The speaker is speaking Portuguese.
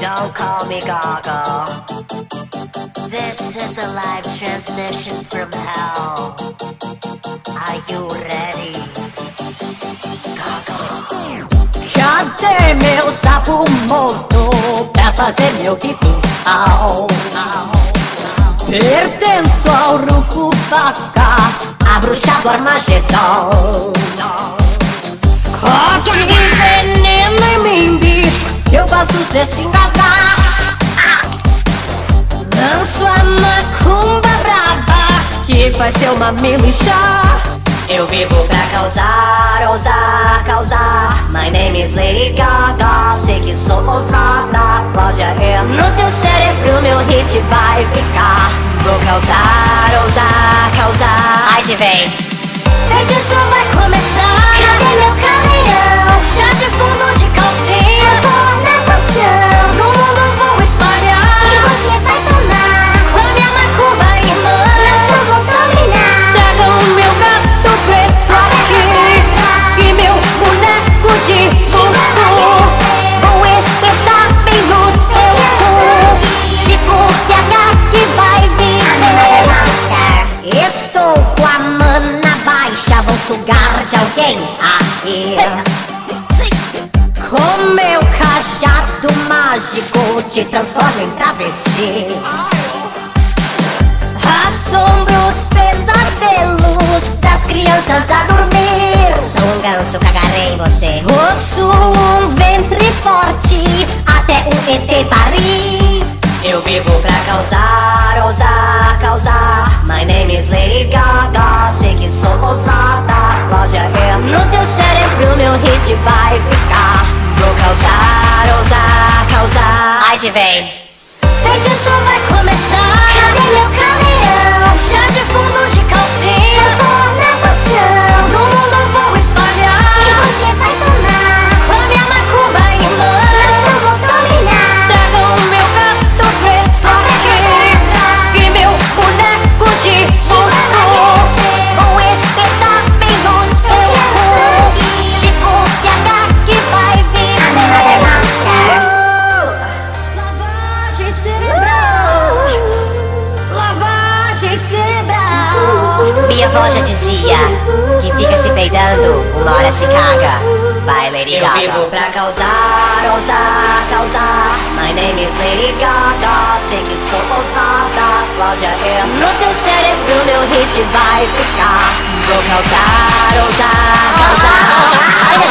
Don't call me Gaga. This is a live transmission from hell. Are you ready? Gaga. Cadê meu sapo morto pra fazer meu ritual? Pertenço ao Rucupaca, a bruxa do Armagedon. Faço você se engasgar. Lanço a macumba braba, que faz seu mamilo inchar. Eu vivo pra causar, ousar, causar. My name is Lady Gaga. Sei que sou ousada. Pode arrer no teu cérebro, meu hit vai ficar. Vou causar, ousar, causar. Ai, te vem. Feitiço vai começar. Sugar de alguém? Aí Com meu cajado mágico Te transformo em travesti. Assombro os pesadelos Das crianças a dormir. Sou um ganso, cagarei em você. Possuo um ventre forte Até um ET parir. Eu vivo pra causar, vai ficar Vou causar, ousar, causar. Ai, te vem Feitiço vai começar. Minha avó já dizia: quem fica se peidando, uma hora se caga. Vai, Lady Gaga. Eu vivo pra causar, ousar, causar. My name is Lady Gaga. Sei que sou ousada. Cláudia é No teu cérebro meu hit vai ficar Vou causar, ousar, causar.